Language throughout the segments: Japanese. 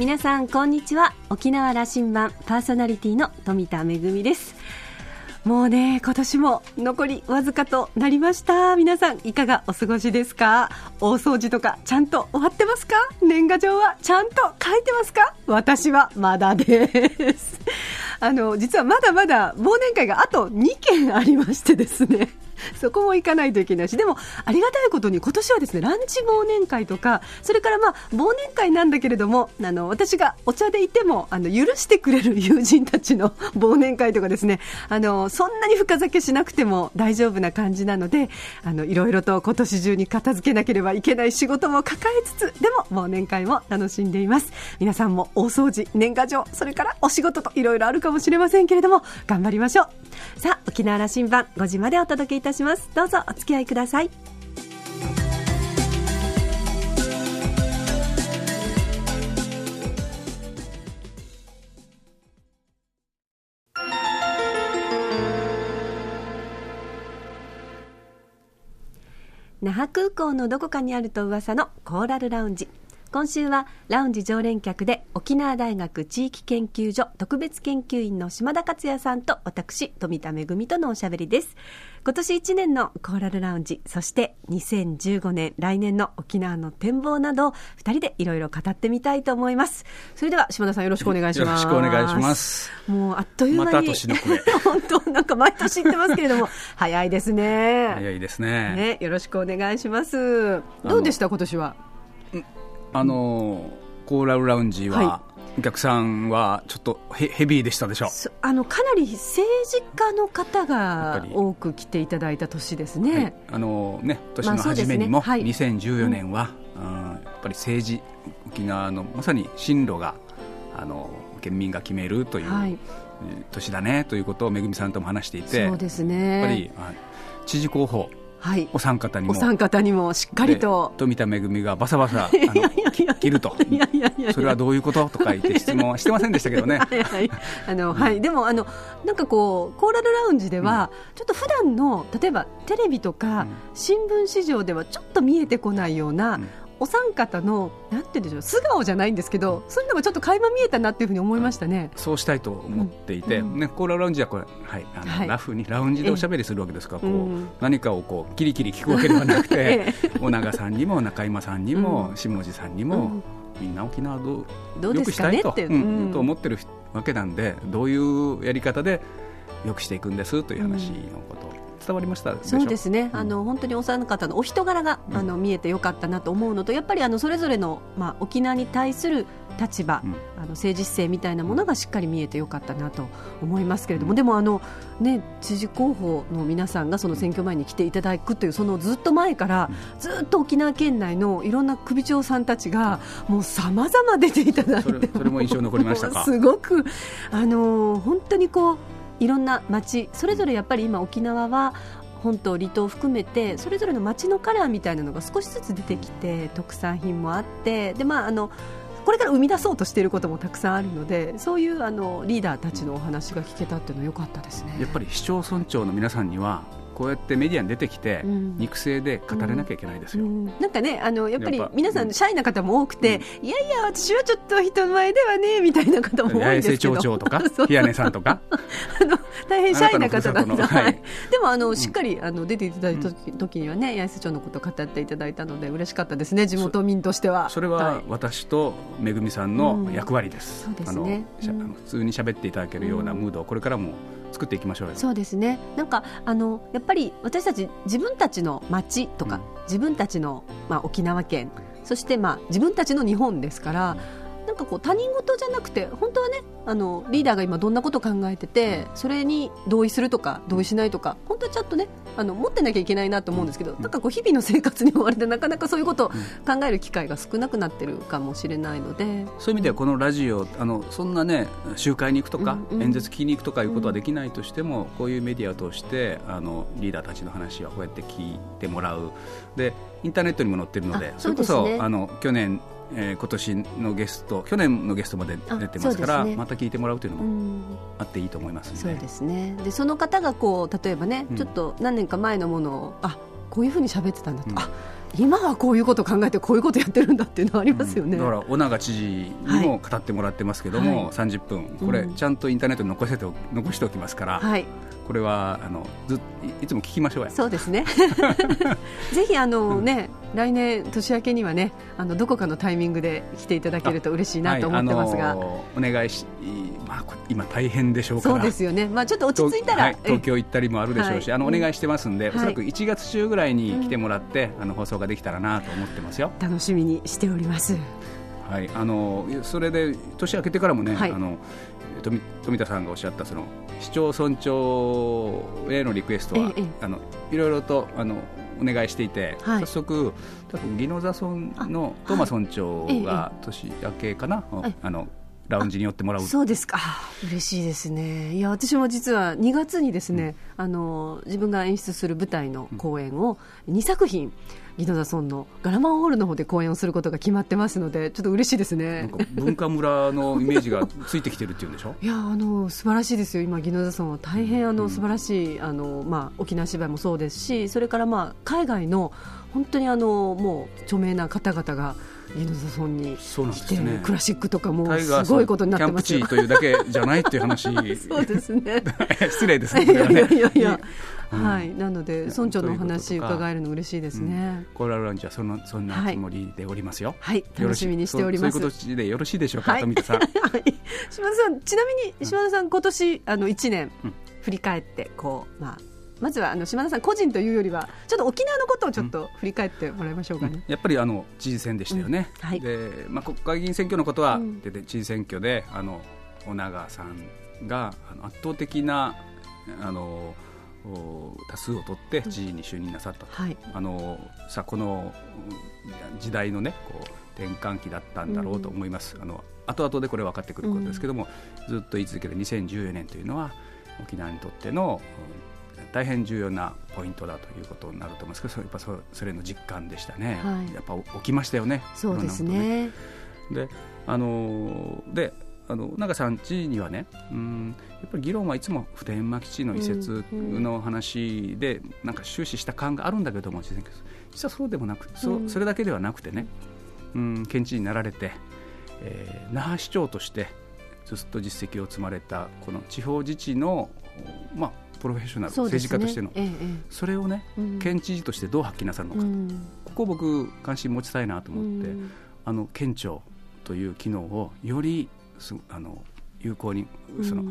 皆さんこんにちは。沖縄羅針盤パーソナリティの富田恵です。もうね今年も残りわずかとなりました。皆さんいかがお過ごしですか？大掃除とかちゃんと終わってますか？年賀状はちゃんと書いてますか？私はまだです。あの実はまだまだ忘年会があと2件ありましてですね。そこも行かないといけないし、でも、ありがたいことに今年はですね、ランチ忘年会とか、それからまあ、忘年会なんだけれども、あの、私がお茶でいても、あの、許してくれる友人たちの 忘年会とかですね、あの、そんなに深酒しなくても大丈夫な感じなので、あの、いろいろと今年中に片付けなければいけない仕事も抱えつつ、でも忘年会も楽しんでいます。皆さんも大掃除、年賀状、それからお仕事といろいろあるかもしれませんけれども、頑張りましょう。さあ、沖縄羅針盤5時までお届けいたしますたします。どうぞお付き合いください。那覇空港のどこかにあると噂のコーラルラウンジ。今週はラウンジ常連客で沖縄大学地域研究所特別研究員の島田克也さんと私富田恵とのおしゃべりです。今年1年のコーラルラウンジそして2015年来年の沖縄の展望など2人でいろいろ語ってみたいと思います。それでは島田さんよろしくお願いします。よろしくお願いします。もうあっという間にま年の本当なんか毎年言ってますけれども。早いですね。早いですね。ねよろしくお願いします。どうでした今年は？あのコーラルラウンジは、お客さんはちょっとヘヘビーでしたでしょう。あのかなり政治家の方が多く来ていただいた年ですね、はい、あのね年の初めにも、まあね。はい、2014年は、うん、やっぱり政治沖縄のまさに進路があの県民が決めるという、はい、年だねということをめぐみさんとも話していてそうですね。やっぱり知事候補はい、お三方にも。お三方にもしっかりと。富田恵がバサバサ 切ると。それはどういうこととか言って質問はしてませんでしたけどね。はいはい、あの、はい、でもあのなんかこうコーラルラウンジでは、うん、ちょっと普段の例えばテレビとか、新聞市場ではちょっと見えてこないような、お三方のなんて言うんでしょう素顔じゃないんですけどそういうのがちょっと垣間見えたなっていうふうに思いましたね、そうしたいと思っていて、うん、ね、コーララウンジはこれ、はいあの、はい、ラフにラウンジでおしゃべりするわけですから、こう、うん、何かをこうキリキリ聞くわけではなくて尾長さんにも中山さんにも、下地さんにも、みんな沖縄どうよくしたいと,、う。んと思ってるわけなんでどういうやり方でよくしていくんですという話のことを伝わりました？そうですね、うん、あの本当にお三方のお人柄が、うん、あの見えてよかったなと思うのとやっぱりあのそれぞれの、まあ、沖縄に対する立場、うん、あの政治姿勢みたいなものがしっかり見えてよかったなと思いますけれども、でもあの、ね、知事候補の皆さんがその選挙前に来ていただくというそのずっと前からずっと沖縄県内のいろんな首長さんたちがもうさまざま出ていただいてそれも印象残りましたか？すごくあの本当にこういろんな町それぞれやっぱり今沖縄は本島離島含めてそれぞれの町のカラーみたいなのが少しずつ出てきて特産品もあってで、まあ、あのこれから生み出そうとしていることもたくさんあるのでそういうあのリーダーたちのお話が聞けたっていうのは良かったですね。やっぱり市町村長の皆さんにはこうやってメディアに出てきて、肉声で語れなきゃいけないですよ、うん。うん、なんかねあのやっぱり皆さんシャイな方も多くて、いやいや私はちょっと人前ではねみたいな方も多いんですけど。町長とか 平根さんとか。あの大変シャイな方だった、はい、でもあのしっかりあの出ていただいた時にはね八重瀬町のことを語っていただいたので嬉しかったですね地元民としては。それは私とめぐみさんの役割です、そうですね。あの普通に喋っていただけるようなムードをこれからも作っていきましょうよ。そうですね。なんかあのやっぱり私たち自分たちの町とか、うん、自分たちの、まあ、沖縄県そして、まあ、自分たちの日本ですから、なんかこう他人事じゃなくて本当はねあのリーダーが今どんなことを考えててそれに同意するとか同意しないとか本当はちゃんとねあの持ってなきゃいけないなと思うんですけど、なんかこう日々の生活に追われてなかなかそういうことを考える機会が少なくなってるかもしれないので。そういう意味ではこのラジオあのそんなね集会に行くとか、演説聞きに行くとかいうことはできないとしても、こういうメディアを通してあのリーダーたちの話はこうやって聞いてもらう。でインターネットにも載ってるのでそれこそ、あの去年えー、今年のゲスト去年のゲストまで出てますから、ね、また聞いてもらうというのもあっていいと思いますそうですね。でその方がこう例えばね、うん、ちょっと何年か前のものをあこういうふうに喋ってたんだと、うん、あ今はこういうことを考えてこういうことやってるんだっていうのはありますよね、うん、だから尾長知事にも語ってもらってますけども、はい、30分。これちゃんとインターネットに残せて残しておきますから、はい、これはあのずいつも聞きましょうや。そうですね。ぜひあのね、うん、来年年明けにはねあのどこかのタイミングで来ていただけると嬉しいなと思ってますが、はい、お願いし、まあ、今大変でしょうから。そうですよね、まあ、ちょっと落ち着いたら、東京行ったりもあるでしょうし、あのお願いしてますんで、おそらく1月中ぐらいに来てもらって、あの放送ができたらなと思ってますよ。楽しみにしております。はい、あのそれで年明けてからもね、はい、あの富富田さんがおっしゃったその市町村長へのリクエストは、あのいろいろとあのお願いしていて、はい、早速多分宜野座村のトーマ村長が年明けかな、あのラウンジに寄ってもらう。そうですか。嬉しいですね。いや私も実は2月にですね、うん、あの自分が演出する舞台の公演を2作品宜野座村のガラマンホールの方で公演をすることが決まってますのでちょっと嬉しいですね。文化村のイメージがついてきてるっていうんでしょ？いやあの素晴らしいですよ。今宜野座村は大変あの、うん、素晴らしいあの、まあ、沖縄芝居もそうですしそれから、まあ、海外の本当にあのもう著名な方々がイヌザ村に来て、ね、クラシックとかもすごいことになってます。よキャンプ地というだけじゃないっていう話 そうですね。失礼ですねいやいやいやはい、なので村長のお話伺えるの嬉しいですね。コーラルランチはそのそんなつもりでおりますよ。はい、楽しみにしております。そういうことでよろしいでしょうか、富田さん。はい、島田さん、ちなみに島田さん今年あの一年振り返ってこうまあまずはあの島田さん個人というよりはちょっと沖縄のことをちょっと振り返ってもらいましょうかね、うん、やっぱりあの知事選でしたよね、うん、はい、でまあ、国会議員選挙のことは、出て知事選挙であの尾長さんがあの圧倒的なあの多数を取って知事に就任なさったと、はい、あのさこの時代のねこう転換期だったんだろうと思います、うん、あの後々でこれ分かってくることですけども、ずっと言い続ける2014年というのは沖縄にとっての大変重要なポイントだということになると思いますけどやっぱそそれの実感でしたね、はい、やっぱ起きましたよね。そうですね、ね、であのであの長さんちにはねうんやっぱり議論はいつも普天間基地の移設の話でなんか終始した感があるんだけども実はそうでもなくそそれだけではなくてねうん県知事になられて、えー、那覇市長としてずっと実績を積まれたこの地方自治の、まあ、プロフェッショナル、政治家としての、ええ、それをね、うん、県知事としてどう発揮なさるのか、うん、ここを僕関心持ちたいなと思って、うん、あの県庁という機能をよりあの有効にその、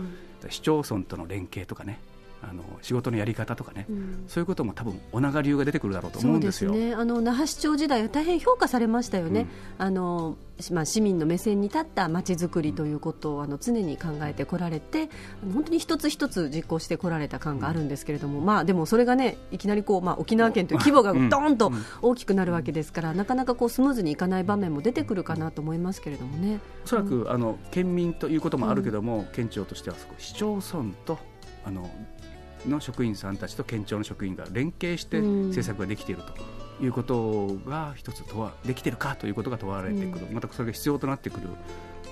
市町村との連携とかねあの仕事のやり方とかね、うん、そういうことも多分お長流が出てくるだろうと思うんですよ。すね、あの那覇市長時代は大変評価されましたよね。うん、あのまあ、市民の目線に立ったまちづくりということをあの常に考えてこられて本当に一つ一つ実行してこられた感があるんですけれども、まあ、でもそれがねいきなりこう、まあ、沖縄県という規模がどーんと大きくなるわけですから、なかなかこうスムーズにいかない場面も出てくるかなと思いますけれどもね。おそらく、あの県民ということもあるけども、県庁としては市町村とあのの職員さんたちと県庁の職員が連携して政策ができているということが一つ問わできているかということが問われてくる、またそれが必要となってくる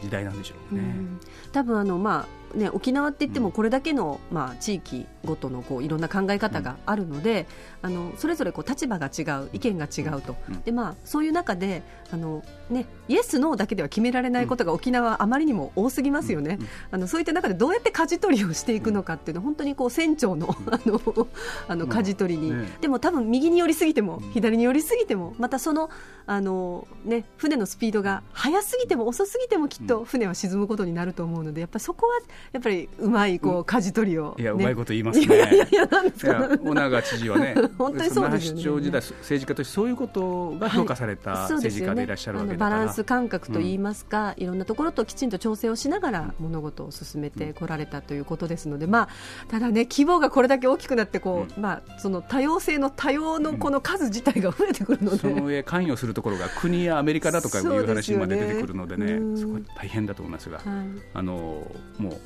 時代なんでしょうね。うん、多分あのまあね沖縄って言ってもこれだけの、まあ地域ごとのこういろんな考え方があるので、うん、あのそれぞれこう立場が違う意見が違うと、うん、でまあそういう中であのねイエスノーだけでは決められないことが沖縄はあまりにも多すぎますよね。あのそういった中でどうやって舵取りをしていくのかっていうのは本当にこう船長のあのあの舵取りに、ね、でも多分右に寄りすぎても左に寄りすぎてもまたそのあのね船のスピードが速すぎても遅すぎてもきっと船は沈むことになると思うのでやっぱりそこはやっぱりうまいこう舵取りを、ね、いやうまいこと言いますね。いやいやいやなんですか。小長知事はね 本当にそうですよね。市長時代政治家としてそういうことが評価された政治家でいらっしゃるわけだから、はいね、バランス感覚といいますか、うん、いろんなところときちんと調整をしながら物事を進めてこられたということですので、まあただね規模がこれだけ大きくなってこう、うん、まあその多様性の多様のこの数自体が増えてくるので、その上関与するところが国やアメリカだとかいう話まで出てくるのでね、すごい大変だと思いますが、はい、あのもう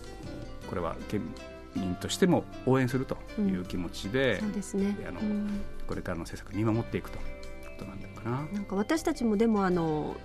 これは県民としても応援するという気持ちで、うん、そうですね、あの、うん、これからの政策見守っていくということなんだかな。なんか私たちもでもあの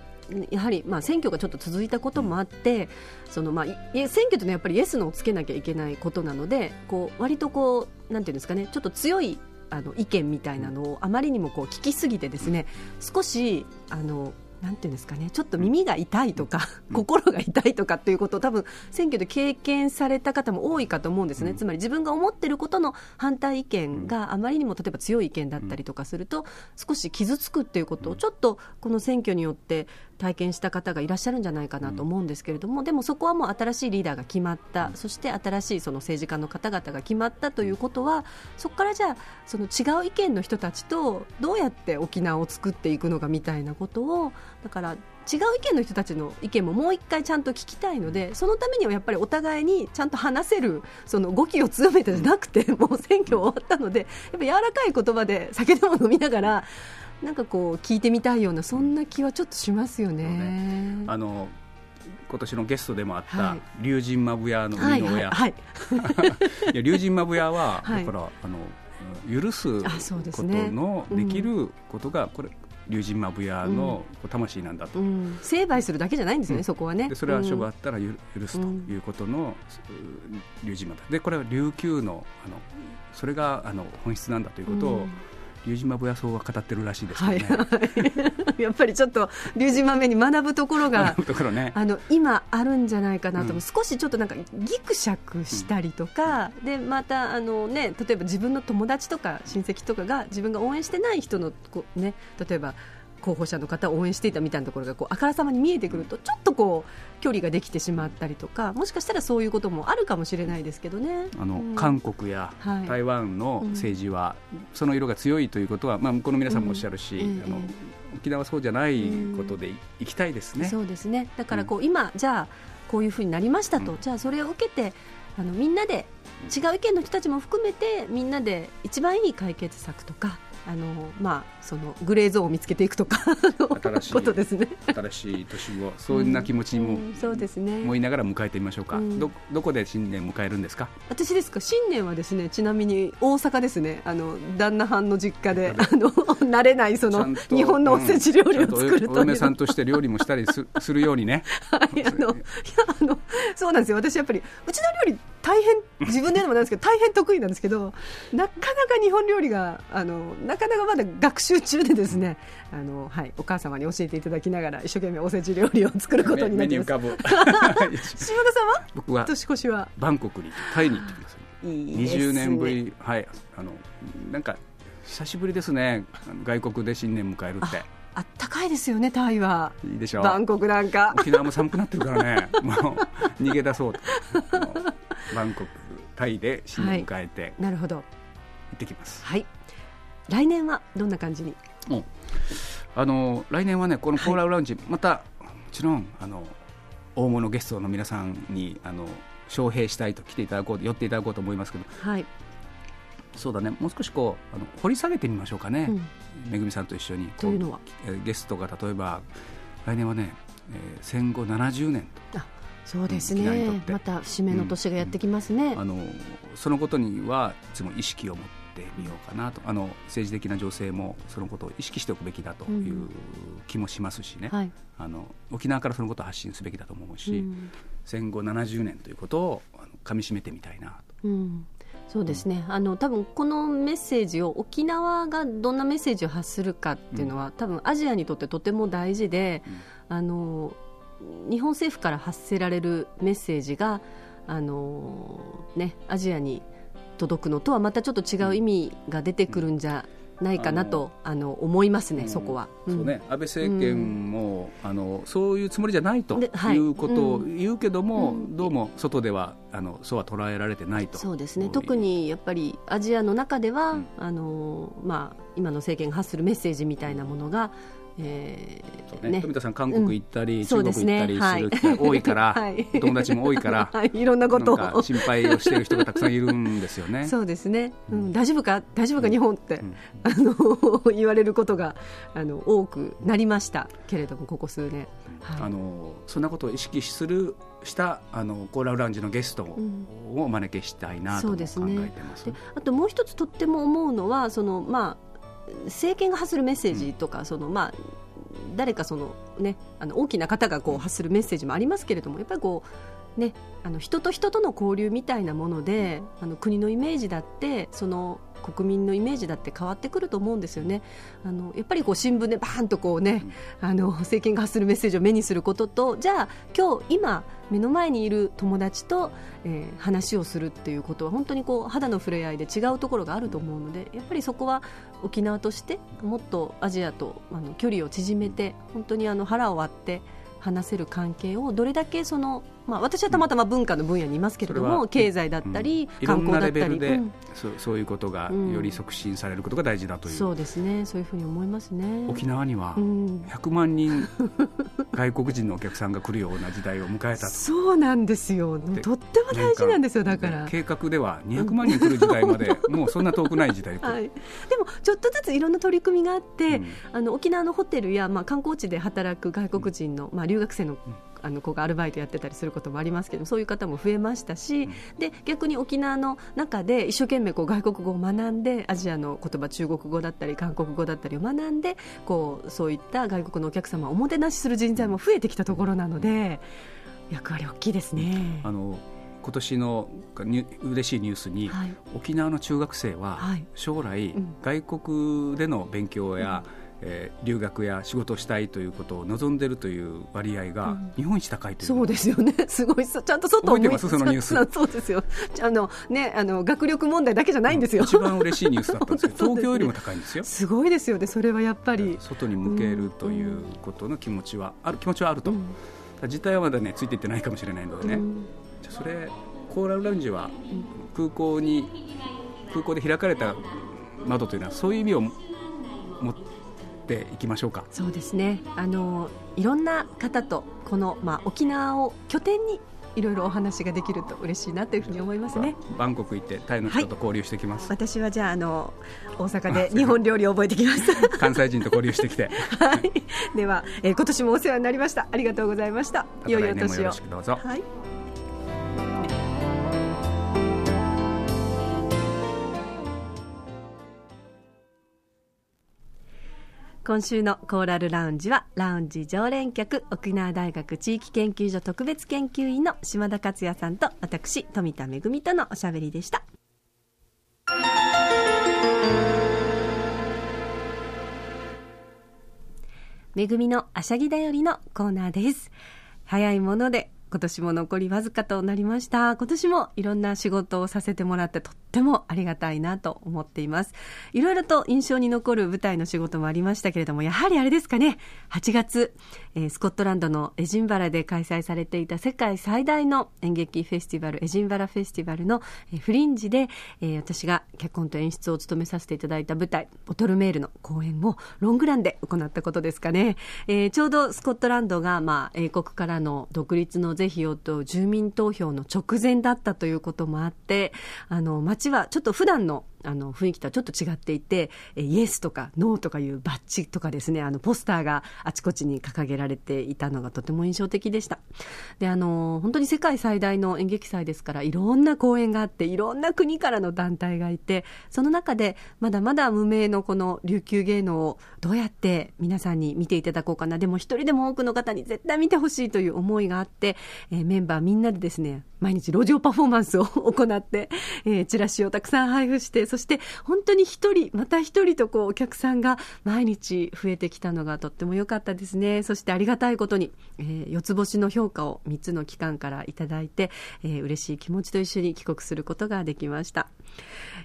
やはりまあ選挙がちょっと続いたこともあって、うん、そのまあ選挙というのはやっぱりイエスのをつけなきゃいけないことなのでこう割とこうなんていうんですかねちょっと強いあの意見みたいなのをあまりにもこう聞きすぎてですね少しあのなんていうんですかねちょっと耳が痛いとか、うん、心が痛いとかっていうことを多分選挙で経験された方も多いかと思うんですね、うん、つまり自分が思っていることの反対意見があまりにも例えば強い意見だったりとかすると少し傷つくっていうことをちょっとこの選挙によって体験した方がいらっしゃるんじゃないかなと思うんですけれども、でもそこはもう新しいリーダーが決まった、そして新しいその政治家の方々が決まったということはそこからじゃあその違う意見の人たちとどうやって沖縄を作っていくのかみたいなことをだから違う意見の人たちの意見ももう一回ちゃんと聞きたいのでそのためにはやっぱりお互いにちゃんと話せるその語気を強めてじゃなくてもう選挙終わったのでやっぱ柔らかい言葉で酒でも飲みながらなんかこう聞いてみたいようなそんな気はちょっとしますよね。ね。あの今年のゲストでもあった龍神まぶやの生みの親、はいはい、龍神まぶやは、だからあの許すことのできることがこれ龍神まぶやの魂なんだと、うん、成敗するだけじゃないんですね、うん、そこはね。でそれは処分あったら許すということの龍神まぶでこれは琉球のあのそれがあの本質なんだということを、龍島武野草は語ってるらしいですね、はい、やっぱりちょっと龍島目に学ぶところがね、あの今あるんじゃないかなと、う。ん、少しちょっとなんかぎくしゃくしたりとか、うん、でまたあの、ね、例えば自分の友達とか親戚とかが自分が応援してない人のこね、例えば候補者の方を応援していたみたいなところがこうあからさまに見えてくるとちょっとこう距離ができてしまったりとかもしかしたらそういうこともあるかもしれないですけどね。あの、うん、韓国や台湾の政治は、その色が強いということは、まあ、向こうの皆さんもおっしゃるし、うん、あの沖縄はそうじゃないことでいきたいですね。そうですね。だからこう、今じゃあこういうふうになりましたと、じゃあそれを受けてあのみんなで違う意見の人たちも含めてみんなで一番いい解決策とかあのまあそのグレーゾーンを見つけていくとか新しいことですね。新しい年をそんな気持ちにも、うんうん、そうですね。思いながら迎えてみましょうか、うん、どどこで新年迎えるんですか？私ですか？新年はですねちなみに大阪ですね。あの旦那藩の実家であの 慣れないその日本のおせち料理を作るとお嫁さんとして料理もしたりすするようにね。はいあのいやあのそうなんですよ。私やっぱりうちの料理大変自分でもなんですけど大変得意なんですけどなかなか日本料理があのなかなかまだ学習中でですねあの、はい、お母様に教えていただきながら一生懸命おせち料理を作ることになってます。島田さんは？僕は年越しは？バンコクにタイに行ってきますいい、ね、20年ぶりはいあのなんか久しぶりですね。外国で新年迎えるって。あったかいですよね、タイは。いいでしょう。バンコクなんか。沖縄も寒くなってるからね、もう逃げ出そうと。バンコク、タイで新年迎えて、はい、なるほど。行ってきます。はい。来年はどんな感じに？うん、あの来年はね、このコーラルラウンジ、はい、またもちろんあの大物ゲストの皆さんにあの招聘したいと来ていただこう寄っていただこうと思いますけど、はい、そうだねもう少しこうあの掘り下げてみましょうかね、うん、めぐみさんと一緒にというのは？ゲストが例えば来年はね、えー、戦後70年と。そうですね。また節目の年がやってきますね、うん、あのそのことにはいつも意識を持ってみようかなと。あの政治的な情勢もそのことを意識しておくべきだという気もしますしね、うんはい、あの沖縄からそのことを発信すべきだと思うし、うん、戦後70年ということをかみしめてみたいなと。そうですね。あの多分このメッセージを沖縄がどんなメッセージを発するかっていうのは、うん、多分アジアにとってとても大事で、うん、あの日本政府から発せられるメッセージがあの、ね、アジアに届くのとはまたちょっと違う意味が出てくるんじゃないかなとあの思いますね、うん、そこは、そうね、安倍政権も、うん、あのそういうつもりじゃないとい。うことを言うけども、うん、どうも外ではあのそうは捉えられてないと。そうですね。特にやっぱりアジアの中では、あのまあ、今の政権が発するメッセージみたいなものがえーね、富田さん、韓国行ったり、うん、中国行ったりする機会多いから、はい、友達も多いから、はい、いろんなことを。心配をしている人がたくさんいるんですよね。そうですね、うん、大丈夫か、大丈夫か、日本って、うん、あの言われることがあの多くなりましたけれども、ここ数年。はい、あのそんなことを意識するしたあのコーラルラウンジのゲストをお招きしたいなと考えてます、ね、あともう一つとっても思うのはその、まあ、政権が発するメッセージとか、うん、そのまあ誰かその、ね、あの大きな方がこう発するメッセージもありますけれどもやっぱりこう、ね、あの人と人との交流みたいなものであの国のイメージだってその国民のイメージだって変わってくると思うんですよね。あのやっぱりこう新聞でバーンとこうね、あの政権が発するメッセージを目にすることとじゃあ今日今目の前にいる友達と、えー、話をするっていうことは本当にこう肌の触れ合いで違うところがあると思うのでやっぱりそこは沖縄としてもっとアジアとあの距離を縮めて本当にあの腹を割って話せる関係をどれだけそのまあ、私はたまたま文化の分野にいますけれども、うん、経済だったり、うん、観光だったり、うん、そうそういうことがより促進されることが大事だという、そうですね。そういうふうに思いますね。沖縄には100万人外国人のお客さんが来るような時代を迎えたと。そうなんですよ。とっても大事なんですよだから。計画では200万人来る時代まで、もうそんな遠くない時代、はい、でもちょっとずついろんな取り組みがあって、あの沖縄のホテルや、まあ、観光地で働く外国人の、まあ、留学生のあの子がアルバイトやってたりすることもありますけどそういう方も増えましたし、うん、で逆に沖縄の中で一生懸命こう外国語を学んでアジアの言葉中国語だったり韓国語だったりを学んでこうそういった外国のお客様をおもてなしする人材も増えてきたところなので役割大きいですね。あの今年の嬉しいニュースに、はい、沖縄の中学生は将来、外国での勉強や、うんえー、留学や仕事をしたいということを望んでいるという割合が日本一高いという、うん、そうですよね、すごい、ちゃんと外を見てます？そのニュース。そうですよ。あの、ね、あの学力問題だけじゃないんですよ、一番嬉しいニュースだったんですけど、東京よりも高いんですよ、すごいですよね、それはやっぱり。外に向けるということの気持ちは、ある気持ちはあると、うん、実態はまだね、ついていってないかもしれないのでね、うん、じゃそれ、コーラルラウンジは空港に、空港で開かれた窓というのは、そういう意味をっていきましょうかそうですねあのいろんな方とこの、まあ、沖縄を拠点にいろいろお話ができると嬉しいなというふうに思いますね。バンコク行ってタイの人と交流してきます。はい、私はじゃああの大阪で日本料理を覚えてきます。関西人と交流してきて。はい。では、えー、今年もお世話になりました。ありがとうございました。いよいよ年を。どうぞ。はい。今週のコーラルラウンジはラウンジ常連客沖縄大学地域研究所特別研究員の島田克也さんと私富田恵とのおしゃべりでした。恵のあしゃぎだよりのコーナーです。早いもので今年も残りわずかとなりました。今年もいろんな仕事をさせてもらってとてもありがたいなと思っています。いろいろと印象に残る舞台の仕事もありましたけれどもやはりあれですかね。8月、えー、スコットランドのエジンバラで開催されていた世界最大の演劇フェスティバルエジンバラフェスティバルの、えー、フリンジで、えー、私が脚本と演出を務めさせていただいた舞台ボトルメールの公演をロングランで行ったことですかね、えー、ちょうどスコットランドが、まあ、英国からの独立の是非をと住民投票の直前だったということもあってあの街はちょっと普段のあの雰囲気とはちょっと違っていてイエスとかノーとかいうバッジとかですねあのポスターがあちこちに掲げられていたのがとても印象的でした。であの本当に世界最大の演劇祭ですからいろんな公演があっていろんな国からの団体がいてその中でまだまだ無名のこの琉球芸能をどうやって皆さんに見ていただこうかな。でも一人でも多くの方に絶対見てほしいという思いがあって、えー、メンバーみんなでですね毎日路上パフォーマンスを行って、えー、チラシをたくさん配布してそして本当に一人また一人とこうお客さんが毎日増えてきたのがとっても良かったですね。そしてありがたいことに、えー、四つ星の評価を3つの機関からいただいて、えー、嬉しい気持ちと一緒に帰国することができました、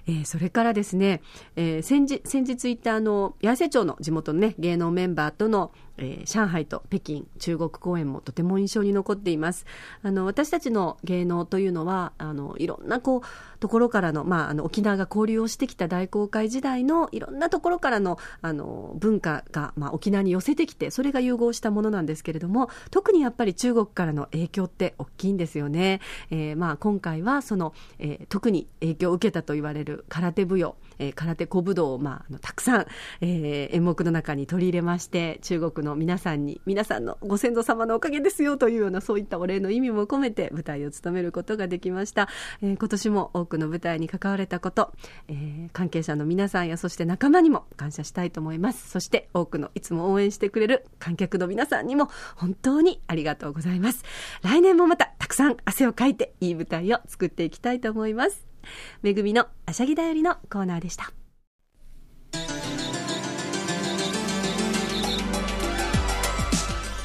えー、それからですね、えー、先日先日行ったあの八重瀬町の地元のね芸能メンバーとのえー、上海と北京中国公演もとても印象に残っています。あの私たちの芸能というのはあのいろんなこうところからの,、まあ、あの沖縄が交流をしてきた大航海時代のいろんなところからのあの文化が、まあ、沖縄に寄せてきてそれが融合したものなんですけれども特にやっぱり中国からの影響って大きいんですよね、えーまあ、今回はその、えー、特に影響を受けたと言われる空手舞踊、えー、空手小武道を、まあ、あのたくさん、えー、演目の中に取り入れまして中国の皆さんに皆さんのご先祖様のおかげですよというようなそういったお礼の意味も込めて舞台を務めることができました、えー、今年も多くの舞台に関われたこと、えー、関係者の皆さんやそして仲間にも感謝したいと思います。そして多くのいつも応援してくれる観客の皆さんにも本当にありがとうございます。来年もまたたくさん汗をかいていい舞台を作っていきたいと思います。めぐみのあしゃぎだよりのコーナーでした。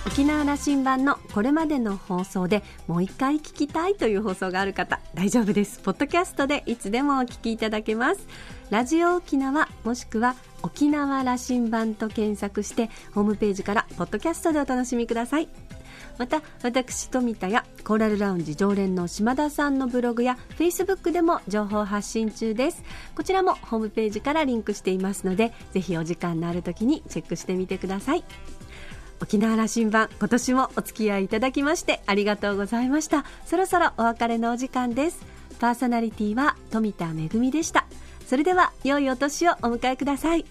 沖縄羅針盤のこれまでの放送でもう一回聞きたいという放送がある方大丈夫です。ポッドキャストでいつでもお聞きいただけます。ラジオ沖縄もしくは沖縄羅針盤と検索してホームページからポッドキャストでお楽しみください。また私富田やコーラルラウンジ常連の島田さんのブログやフェイスブックでも情報発信中です。こちらもホームページからリンクしていますのでぜひお時間のある時にチェックしてみてください。沖縄羅針盤今年もお付き合いいただきましてありがとうございました。そろそろお別れのお時間です。パーソナリティは富田恵でした。それでは良いお年をお迎えください。